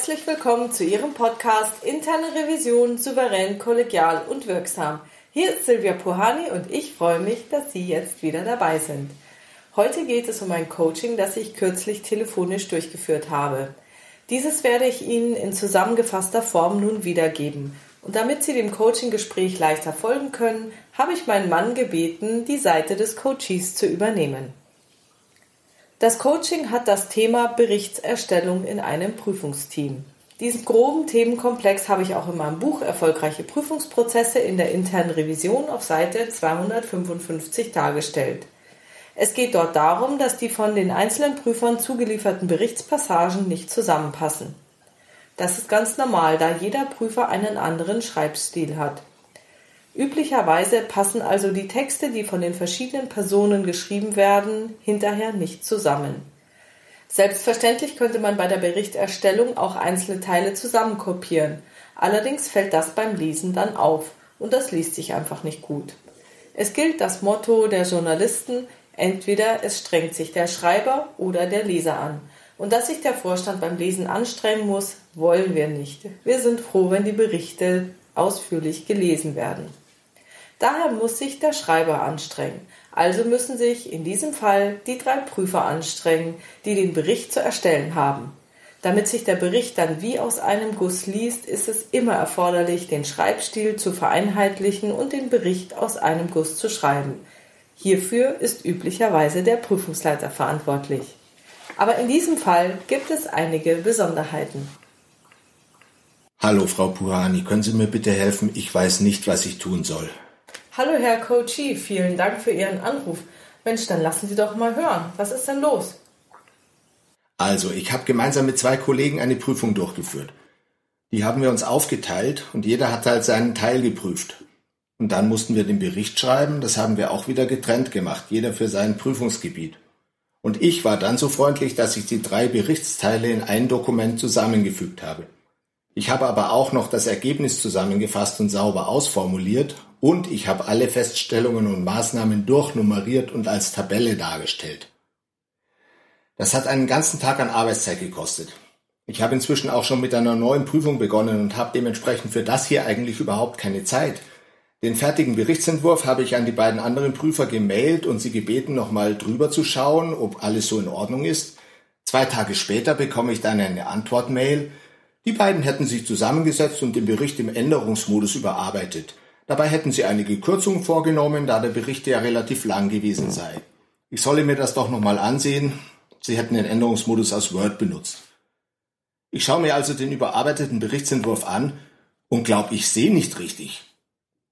herzlich willkommen zu Ihrem Podcast Interne Revision souverän, kollegial und wirksam. Hier ist Silvia Puhani und ich freue mich, dass Sie jetzt wieder dabei sind. Heute geht es um ein Coaching, das ich kürzlich telefonisch durchgeführt habe. Dieses werde ich Ihnen in zusammengefasster Form nun wiedergeben. Und damit Sie dem Coaching-Gespräch leichter folgen können, habe ich meinen Mann gebeten, die Seite des Coaches zu übernehmen. Das Coaching hat das Thema Berichtserstellung in einem Prüfungsteam. Diesen groben Themenkomplex habe ich auch in meinem Buch Erfolgreiche Prüfungsprozesse in der internen Revision auf Seite 255 dargestellt. Es geht dort darum, dass die von den einzelnen Prüfern zugelieferten Berichtspassagen nicht zusammenpassen. Das ist ganz normal, da jeder Prüfer einen anderen Schreibstil hat. Üblicherweise passen also die Texte, die von den verschiedenen Personen geschrieben werden, hinterher nicht zusammen. Selbstverständlich könnte man bei der Berichterstellung auch einzelne Teile zusammenkopieren. Allerdings fällt das beim Lesen dann auf und das liest sich einfach nicht gut. Es gilt das Motto der Journalisten, entweder es strengt sich der Schreiber oder der Leser an. Und dass sich der Vorstand beim Lesen anstrengen muss, wollen wir nicht. Wir sind froh, wenn die Berichte ausführlich gelesen werden. Daher muss sich der Schreiber anstrengen. Also müssen sich in diesem Fall die drei Prüfer anstrengen, die den Bericht zu erstellen haben. Damit sich der Bericht dann wie aus einem Guss liest, ist es immer erforderlich, den Schreibstil zu vereinheitlichen und den Bericht aus einem Guss zu schreiben. Hierfür ist üblicherweise der Prüfungsleiter verantwortlich. Aber in diesem Fall gibt es einige Besonderheiten. Hallo, Frau Puhani, können Sie mir bitte helfen? Ich weiß nicht, was ich tun soll. Hallo Herr Coachy, vielen Dank für Ihren Anruf. Mensch, dann lassen Sie doch mal hören. Was ist denn los? Also, ich habe gemeinsam mit zwei Kollegen eine Prüfung durchgeführt. Die haben wir uns aufgeteilt und jeder hat halt seinen Teil geprüft. Und dann mussten wir den Bericht schreiben, das haben wir auch wieder getrennt gemacht, jeder für sein Prüfungsgebiet. Und ich war dann so freundlich, dass ich die drei Berichtsteile in ein Dokument zusammengefügt habe. Ich habe aber auch noch das Ergebnis zusammengefasst und sauber ausformuliert und ich habe alle Feststellungen und Maßnahmen durchnummeriert und als Tabelle dargestellt. Das hat einen ganzen Tag an Arbeitszeit gekostet. Ich habe inzwischen auch schon mit einer neuen Prüfung begonnen und habe dementsprechend für das hier eigentlich überhaupt keine Zeit. Den fertigen Berichtsentwurf habe ich an die beiden anderen Prüfer gemailt und sie gebeten, nochmal drüber zu schauen, ob alles so in Ordnung ist. Zwei Tage später bekomme ich dann eine Antwortmail. Die beiden hätten sich zusammengesetzt und den Bericht im Änderungsmodus überarbeitet. Dabei hätten sie einige Kürzungen vorgenommen, da der Bericht ja relativ lang gewesen sei. Ich solle mir das doch nochmal ansehen. Sie hätten den Änderungsmodus aus Word benutzt. Ich schaue mir also den überarbeiteten Berichtsentwurf an und glaube, ich sehe nicht richtig.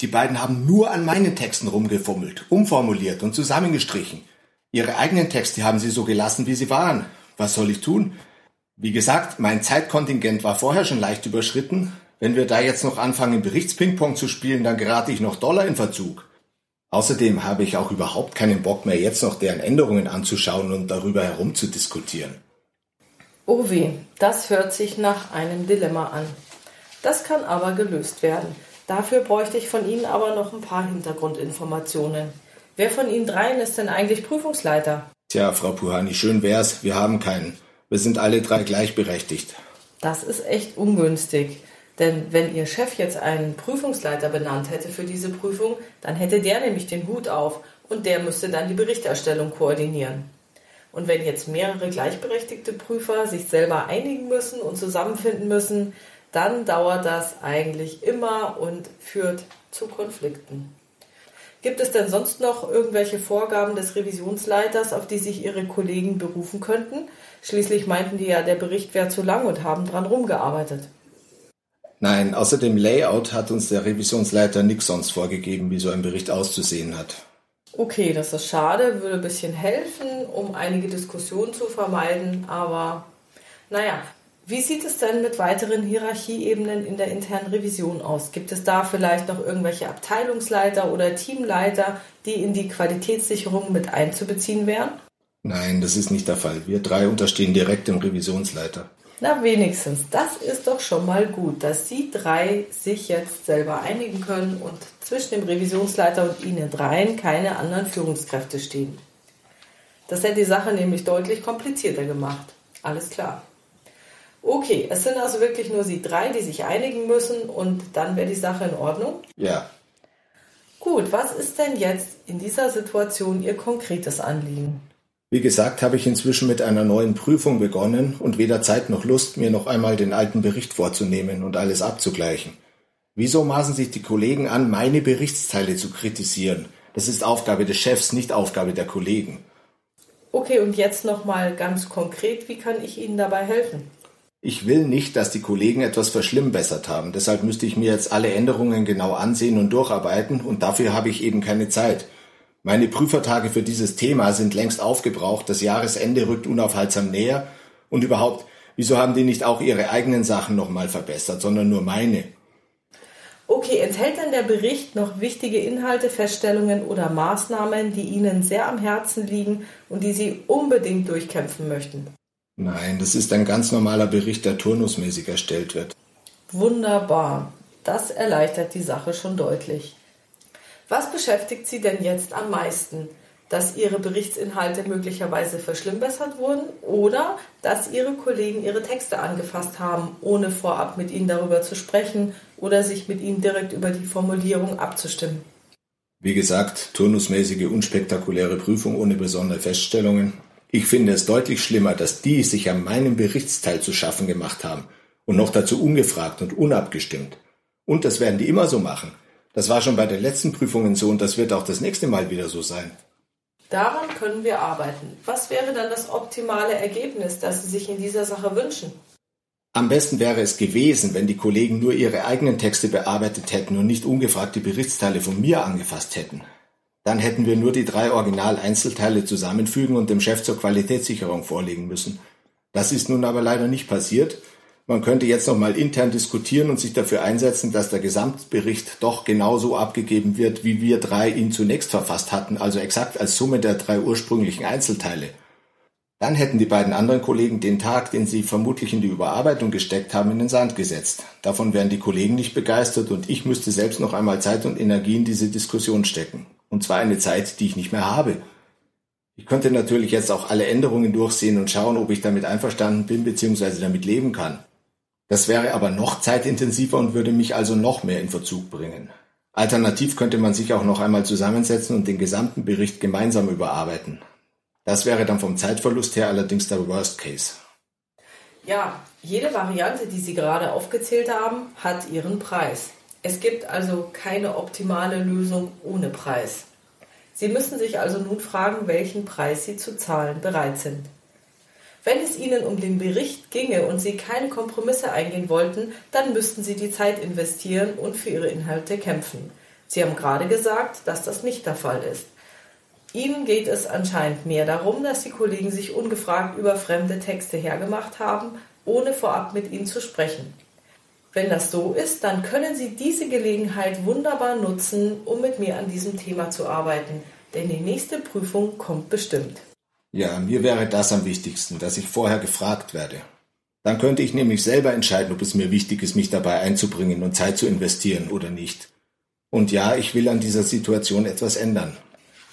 Die beiden haben nur an meinen Texten rumgefummelt, umformuliert und zusammengestrichen. Ihre eigenen Texte haben sie so gelassen, wie sie waren. Was soll ich tun? Wie gesagt, mein Zeitkontingent war vorher schon leicht überschritten, wenn wir da jetzt noch anfangen, Berichtspingpong zu spielen, dann gerate ich noch Dollar in Verzug. Außerdem habe ich auch überhaupt keinen Bock mehr, jetzt noch deren Änderungen anzuschauen und darüber herumzudiskutieren. Oh weh, das hört sich nach einem Dilemma an. Das kann aber gelöst werden. Dafür bräuchte ich von Ihnen aber noch ein paar Hintergrundinformationen. Wer von Ihnen dreien ist denn eigentlich Prüfungsleiter? Tja, Frau Puhani, schön wär's, wir haben keinen. Wir sind alle drei gleichberechtigt. Das ist echt ungünstig. Denn wenn Ihr Chef jetzt einen Prüfungsleiter benannt hätte für diese Prüfung, dann hätte der nämlich den Hut auf und der müsste dann die Berichterstellung koordinieren. Und wenn jetzt mehrere gleichberechtigte Prüfer sich selber einigen müssen und zusammenfinden müssen, dann dauert das eigentlich immer und führt zu Konflikten. Gibt es denn sonst noch irgendwelche Vorgaben des Revisionsleiters, auf die sich Ihre Kollegen berufen könnten? Schließlich meinten die ja, der Bericht wäre zu lang und haben dran rumgearbeitet. Nein, außer dem Layout hat uns der Revisionsleiter nichts sonst vorgegeben, wie so ein Bericht auszusehen hat. Okay, das ist schade, würde ein bisschen helfen, um einige Diskussionen zu vermeiden, aber naja. Wie sieht es denn mit weiteren Hierarchieebenen in der internen Revision aus? Gibt es da vielleicht noch irgendwelche Abteilungsleiter oder Teamleiter, die in die Qualitätssicherung mit einzubeziehen wären? Nein, das ist nicht der Fall. Wir drei unterstehen direkt dem Revisionsleiter. Na, wenigstens. Das ist doch schon mal gut, dass Sie drei sich jetzt selber einigen können und zwischen dem Revisionsleiter und Ihnen dreien keine anderen Führungskräfte stehen. Das hätte die Sache nämlich deutlich komplizierter gemacht. Alles klar. Okay, es sind also wirklich nur Sie drei, die sich einigen müssen und dann wäre die Sache in Ordnung? Ja. Gut, was ist denn jetzt in dieser Situation Ihr konkretes Anliegen? Wie gesagt, habe ich inzwischen mit einer neuen Prüfung begonnen und weder Zeit noch Lust, mir noch einmal den alten Bericht vorzunehmen und alles abzugleichen. Wieso maßen sich die Kollegen an, meine Berichtsteile zu kritisieren? Das ist Aufgabe des Chefs, nicht Aufgabe der Kollegen. Okay, und jetzt nochmal ganz konkret, wie kann ich Ihnen dabei helfen? Ich will nicht, dass die Kollegen etwas verschlimmbessert haben. Deshalb müsste ich mir jetzt alle Änderungen genau ansehen und durcharbeiten und dafür habe ich eben keine Zeit. Meine Prüfertage für dieses Thema sind längst aufgebraucht, das Jahresende rückt unaufhaltsam näher und überhaupt, wieso haben die nicht auch ihre eigenen Sachen nochmal verbessert, sondern nur meine? Okay, enthält denn der Bericht noch wichtige Inhalte, Feststellungen oder Maßnahmen, die Ihnen sehr am Herzen liegen und die Sie unbedingt durchkämpfen möchten? Nein, das ist ein ganz normaler Bericht, der turnusmäßig erstellt wird. Wunderbar. Das erleichtert die Sache schon deutlich. Was beschäftigt Sie denn jetzt am meisten? Dass Ihre Berichtsinhalte möglicherweise verschlimmbessert wurden oder dass Ihre Kollegen Ihre Texte angefasst haben, ohne vorab mit Ihnen darüber zu sprechen oder sich mit Ihnen direkt über die Formulierung abzustimmen? Wie gesagt, turnusmäßige, unspektakuläre Prüfung ohne besondere Feststellungen. Ich finde es deutlich schlimmer, dass die sich an meinem Berichtsteil zu schaffen gemacht haben und noch dazu ungefragt und unabgestimmt. Und das werden die immer so machen. Das war schon bei den letzten Prüfungen so und das wird auch das nächste Mal wieder so sein. Daran können wir arbeiten. Was wäre dann das optimale Ergebnis, das Sie sich in dieser Sache wünschen? Am besten wäre es gewesen, wenn die Kollegen nur ihre eigenen Texte bearbeitet hätten und nicht ungefragt die Berichtsteile von mir angefasst hätten. Dann hätten wir nur die drei Original-Einzelteile zusammenfügen und dem Chef zur Qualitätssicherung vorlegen müssen. Das ist nun aber leider nicht passiert man könnte jetzt noch mal intern diskutieren und sich dafür einsetzen, dass der Gesamtbericht doch genauso abgegeben wird, wie wir drei ihn zunächst verfasst hatten, also exakt als Summe der drei ursprünglichen Einzelteile. Dann hätten die beiden anderen Kollegen den Tag, den sie vermutlich in die Überarbeitung gesteckt haben, in den Sand gesetzt. Davon wären die Kollegen nicht begeistert und ich müsste selbst noch einmal Zeit und Energie in diese Diskussion stecken. Und zwar eine Zeit, die ich nicht mehr habe. Ich könnte natürlich jetzt auch alle Änderungen durchsehen und schauen, ob ich damit einverstanden bin bzw. damit leben kann. Das wäre aber noch zeitintensiver und würde mich also noch mehr in Verzug bringen. Alternativ könnte man sich auch noch einmal zusammensetzen und den gesamten Bericht gemeinsam überarbeiten. Das wäre dann vom Zeitverlust her allerdings der Worst Case. Ja, jede Variante, die Sie gerade aufgezählt haben, hat ihren Preis. Es gibt also keine optimale Lösung ohne Preis. Sie müssen sich also nun fragen, welchen Preis Sie zu zahlen bereit sind. Wenn es Ihnen um den Bericht ginge und Sie keine Kompromisse eingehen wollten, dann müssten Sie die Zeit investieren und für Ihre Inhalte kämpfen. Sie haben gerade gesagt, dass das nicht der Fall ist. Ihnen geht es anscheinend mehr darum, dass die Kollegen sich ungefragt über fremde Texte hergemacht haben, ohne vorab mit ihnen zu sprechen. Wenn das so ist, dann können Sie diese Gelegenheit wunderbar nutzen, um mit mir an diesem Thema zu arbeiten, denn die nächste Prüfung kommt bestimmt. Ja, mir wäre das am wichtigsten, dass ich vorher gefragt werde. Dann könnte ich nämlich selber entscheiden, ob es mir wichtig ist, mich dabei einzubringen und Zeit zu investieren oder nicht. Und ja, ich will an dieser Situation etwas ändern.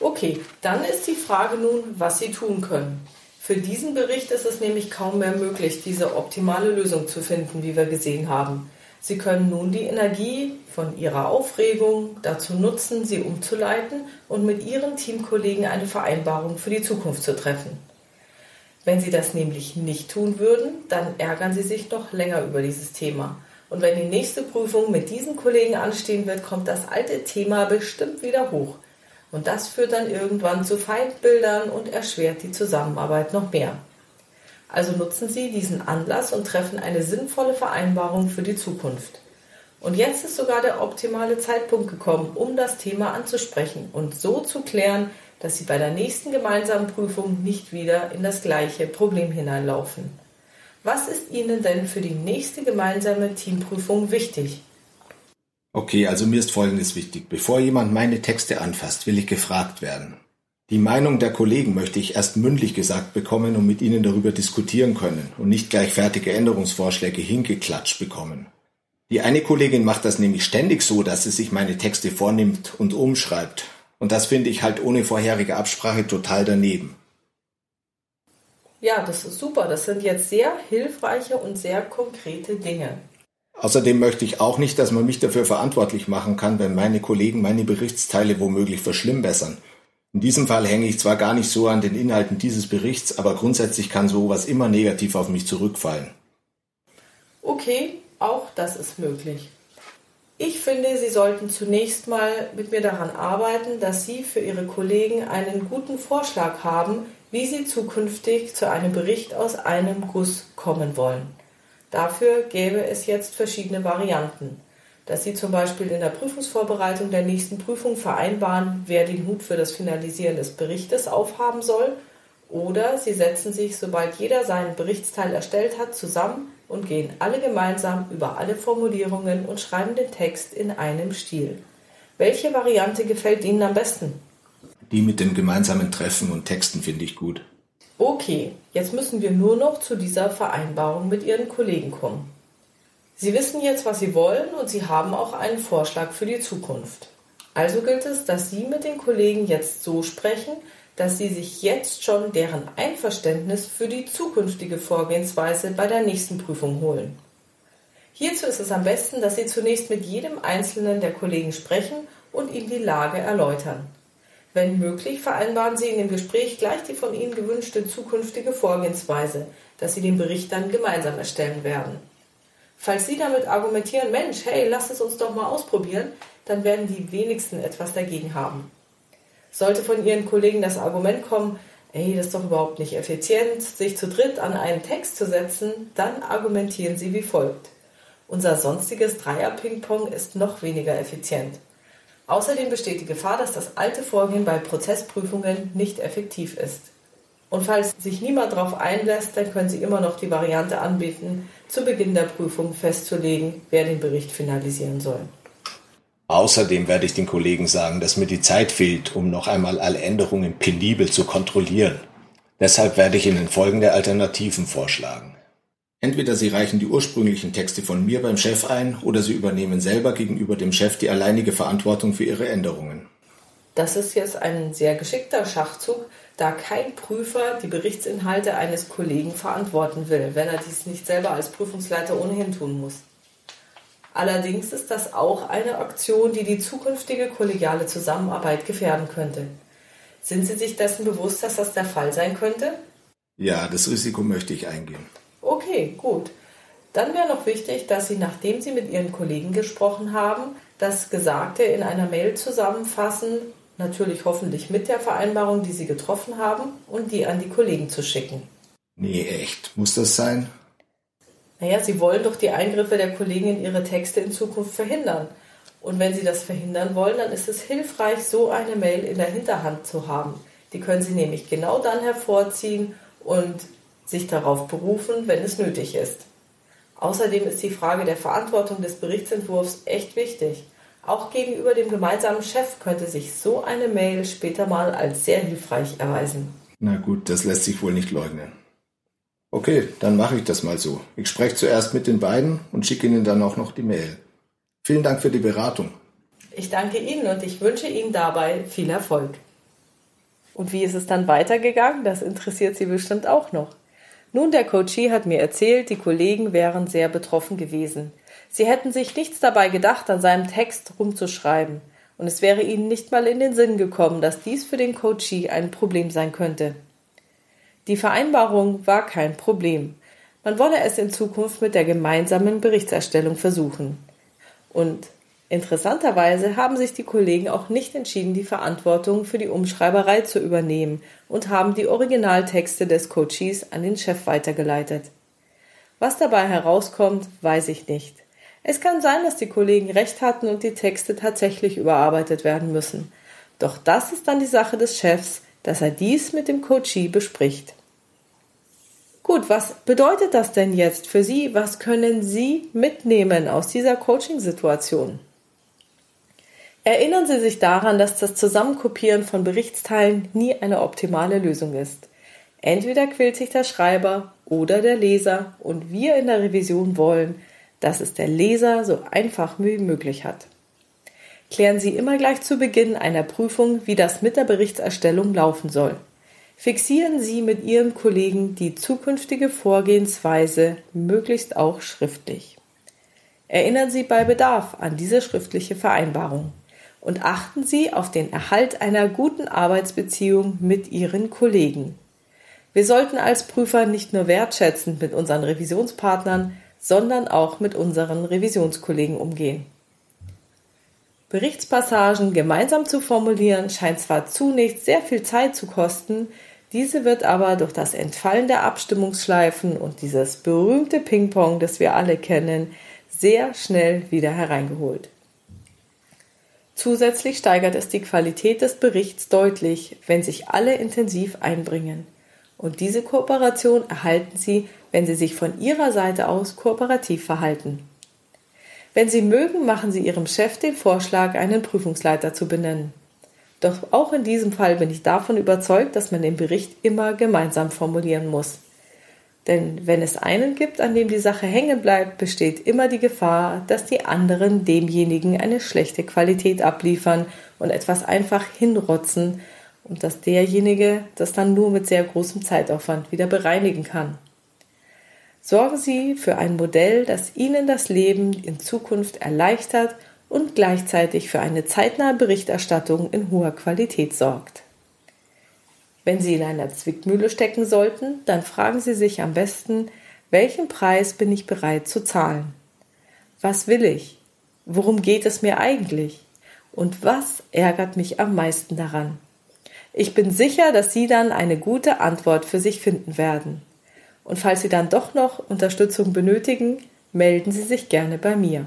Okay, dann ist die Frage nun, was Sie tun können. Für diesen Bericht ist es nämlich kaum mehr möglich, diese optimale Lösung zu finden, wie wir gesehen haben. Sie können nun die Energie von Ihrer Aufregung dazu nutzen, sie umzuleiten und mit Ihren Teamkollegen eine Vereinbarung für die Zukunft zu treffen. Wenn Sie das nämlich nicht tun würden, dann ärgern Sie sich noch länger über dieses Thema. Und wenn die nächste Prüfung mit diesen Kollegen anstehen wird, kommt das alte Thema bestimmt wieder hoch. Und das führt dann irgendwann zu Feindbildern und erschwert die Zusammenarbeit noch mehr. Also nutzen Sie diesen Anlass und treffen eine sinnvolle Vereinbarung für die Zukunft. Und jetzt ist sogar der optimale Zeitpunkt gekommen, um das Thema anzusprechen und so zu klären, dass Sie bei der nächsten gemeinsamen Prüfung nicht wieder in das gleiche Problem hineinlaufen. Was ist Ihnen denn für die nächste gemeinsame Teamprüfung wichtig? Okay, also mir ist Folgendes wichtig. Bevor jemand meine Texte anfasst, will ich gefragt werden. Die Meinung der Kollegen möchte ich erst mündlich gesagt bekommen und mit ihnen darüber diskutieren können und nicht gleich fertige Änderungsvorschläge hingeklatscht bekommen. Die eine Kollegin macht das nämlich ständig so, dass sie sich meine Texte vornimmt und umschreibt. Und das finde ich halt ohne vorherige Absprache total daneben. Ja, das ist super. Das sind jetzt sehr hilfreiche und sehr konkrete Dinge. Außerdem möchte ich auch nicht, dass man mich dafür verantwortlich machen kann, wenn meine Kollegen meine Berichtsteile womöglich verschlimmbessern. In diesem Fall hänge ich zwar gar nicht so an den Inhalten dieses Berichts, aber grundsätzlich kann sowas immer negativ auf mich zurückfallen. Okay, auch das ist möglich. Ich finde, Sie sollten zunächst mal mit mir daran arbeiten, dass Sie für Ihre Kollegen einen guten Vorschlag haben, wie Sie zukünftig zu einem Bericht aus einem Guss kommen wollen. Dafür gäbe es jetzt verschiedene Varianten. Dass Sie zum Beispiel in der Prüfungsvorbereitung der nächsten Prüfung vereinbaren, wer den Hut für das Finalisieren des Berichtes aufhaben soll, oder Sie setzen sich, sobald jeder seinen Berichtsteil erstellt hat, zusammen und gehen alle gemeinsam über alle Formulierungen und schreiben den Text in einem Stil. Welche Variante gefällt Ihnen am besten? Die mit dem gemeinsamen Treffen und Texten finde ich gut. Okay, jetzt müssen wir nur noch zu dieser Vereinbarung mit Ihren Kollegen kommen. Sie wissen jetzt, was Sie wollen und Sie haben auch einen Vorschlag für die Zukunft. Also gilt es, dass Sie mit den Kollegen jetzt so sprechen, dass Sie sich jetzt schon deren Einverständnis für die zukünftige Vorgehensweise bei der nächsten Prüfung holen. Hierzu ist es am besten, dass Sie zunächst mit jedem einzelnen der Kollegen sprechen und ihm die Lage erläutern. Wenn möglich, vereinbaren Sie in dem Gespräch gleich die von Ihnen gewünschte zukünftige Vorgehensweise, dass Sie den Bericht dann gemeinsam erstellen werden. Falls Sie damit argumentieren, Mensch, hey, lass es uns doch mal ausprobieren, dann werden die wenigsten etwas dagegen haben. Sollte von Ihren Kollegen das Argument kommen, ey, das ist doch überhaupt nicht effizient, sich zu dritt an einen Text zu setzen, dann argumentieren Sie wie folgt. Unser sonstiges Dreier-Ping-Pong ist noch weniger effizient. Außerdem besteht die Gefahr, dass das alte Vorgehen bei Prozessprüfungen nicht effektiv ist. Und falls sich niemand darauf einlässt, dann können Sie immer noch die Variante anbieten, zu Beginn der Prüfung festzulegen, wer den Bericht finalisieren soll. Außerdem werde ich den Kollegen sagen, dass mir die Zeit fehlt, um noch einmal alle Änderungen penibel zu kontrollieren. Deshalb werde ich Ihnen folgende Alternativen vorschlagen. Entweder Sie reichen die ursprünglichen Texte von mir beim Chef ein oder Sie übernehmen selber gegenüber dem Chef die alleinige Verantwortung für Ihre Änderungen. Das ist jetzt ein sehr geschickter Schachzug, da kein Prüfer die Berichtsinhalte eines Kollegen verantworten will, wenn er dies nicht selber als Prüfungsleiter ohnehin tun muss. Allerdings ist das auch eine Aktion, die die zukünftige kollegiale Zusammenarbeit gefährden könnte. Sind Sie sich dessen bewusst, dass das der Fall sein könnte? Ja, das Risiko möchte ich eingehen. Okay, gut. Dann wäre noch wichtig, dass Sie, nachdem Sie mit Ihren Kollegen gesprochen haben, das Gesagte in einer Mail zusammenfassen, natürlich hoffentlich mit der Vereinbarung, die Sie getroffen haben, und die an die Kollegen zu schicken. Nee, echt. Muss das sein? Naja, Sie wollen doch die Eingriffe der Kollegen in Ihre Texte in Zukunft verhindern. Und wenn Sie das verhindern wollen, dann ist es hilfreich, so eine Mail in der Hinterhand zu haben. Die können Sie nämlich genau dann hervorziehen und sich darauf berufen, wenn es nötig ist. Außerdem ist die Frage der Verantwortung des Berichtsentwurfs echt wichtig. Auch gegenüber dem gemeinsamen Chef könnte sich so eine Mail später mal als sehr hilfreich erweisen. Na gut, das lässt sich wohl nicht leugnen. Okay, dann mache ich das mal so. Ich spreche zuerst mit den beiden und schicke Ihnen dann auch noch die Mail. Vielen Dank für die Beratung. Ich danke Ihnen und ich wünsche Ihnen dabei viel Erfolg. Und wie ist es dann weitergegangen? Das interessiert Sie bestimmt auch noch. Nun, der Coachie hat mir erzählt, die Kollegen wären sehr betroffen gewesen. Sie hätten sich nichts dabei gedacht, an seinem Text rumzuschreiben. Und es wäre ihnen nicht mal in den Sinn gekommen, dass dies für den Coachie ein Problem sein könnte. Die Vereinbarung war kein Problem. Man wolle es in Zukunft mit der gemeinsamen Berichtserstellung versuchen. Und Interessanterweise haben sich die Kollegen auch nicht entschieden, die Verantwortung für die Umschreiberei zu übernehmen und haben die Originaltexte des Coaches an den Chef weitergeleitet. Was dabei herauskommt, weiß ich nicht. Es kann sein, dass die Kollegen recht hatten und die Texte tatsächlich überarbeitet werden müssen. Doch das ist dann die Sache des Chefs, dass er dies mit dem Coachee bespricht. Gut, was bedeutet das denn jetzt für Sie? Was können Sie mitnehmen aus dieser Coaching-Situation? Erinnern Sie sich daran, dass das Zusammenkopieren von Berichtsteilen nie eine optimale Lösung ist. Entweder quält sich der Schreiber oder der Leser und wir in der Revision wollen, dass es der Leser so einfach wie möglich hat. Klären Sie immer gleich zu Beginn einer Prüfung, wie das mit der Berichtserstellung laufen soll. Fixieren Sie mit Ihrem Kollegen die zukünftige Vorgehensweise möglichst auch schriftlich. Erinnern Sie bei Bedarf an diese schriftliche Vereinbarung und achten Sie auf den Erhalt einer guten Arbeitsbeziehung mit Ihren Kollegen. Wir sollten als Prüfer nicht nur wertschätzend mit unseren Revisionspartnern, sondern auch mit unseren Revisionskollegen umgehen. Berichtspassagen gemeinsam zu formulieren scheint zwar zunächst sehr viel Zeit zu kosten, diese wird aber durch das Entfallen der Abstimmungsschleifen und dieses berühmte Ping-Pong, das wir alle kennen, sehr schnell wieder hereingeholt. Zusätzlich steigert es die Qualität des Berichts deutlich, wenn sich alle intensiv einbringen. Und diese Kooperation erhalten Sie, wenn Sie sich von Ihrer Seite aus kooperativ verhalten. Wenn Sie mögen, machen Sie Ihrem Chef den Vorschlag, einen Prüfungsleiter zu benennen. Doch auch in diesem Fall bin ich davon überzeugt, dass man den Bericht immer gemeinsam formulieren muss. Denn wenn es einen gibt, an dem die Sache hängen bleibt, besteht immer die Gefahr, dass die anderen demjenigen eine schlechte Qualität abliefern und etwas einfach hinrotzen und dass derjenige das dann nur mit sehr großem Zeitaufwand wieder bereinigen kann. Sorgen Sie für ein Modell, das Ihnen das Leben in Zukunft erleichtert und gleichzeitig für eine zeitnahe Berichterstattung in hoher Qualität sorgt. Wenn Sie in einer Zwickmühle stecken sollten, dann fragen Sie sich am besten, welchen Preis bin ich bereit zu zahlen? Was will ich? Worum geht es mir eigentlich? Und was ärgert mich am meisten daran? Ich bin sicher, dass Sie dann eine gute Antwort für sich finden werden. Und falls Sie dann doch noch Unterstützung benötigen, melden Sie sich gerne bei mir.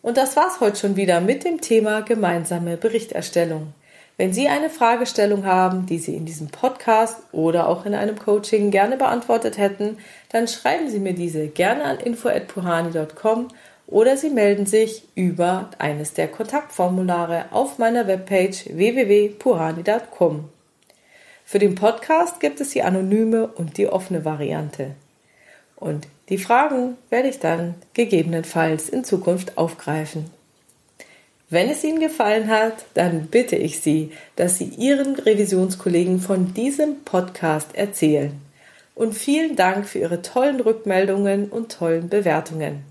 Und das war's heute schon wieder mit dem Thema gemeinsame Berichterstellung. Wenn Sie eine Fragestellung haben, die Sie in diesem Podcast oder auch in einem Coaching gerne beantwortet hätten, dann schreiben Sie mir diese gerne an info@puhani.com oder Sie melden sich über eines der Kontaktformulare auf meiner Webpage www.puhani.com. Für den Podcast gibt es die anonyme und die offene Variante. Und die Fragen werde ich dann gegebenenfalls in Zukunft aufgreifen. Wenn es Ihnen gefallen hat, dann bitte ich Sie, dass Sie Ihren Revisionskollegen von diesem Podcast erzählen. Und vielen Dank für Ihre tollen Rückmeldungen und tollen Bewertungen.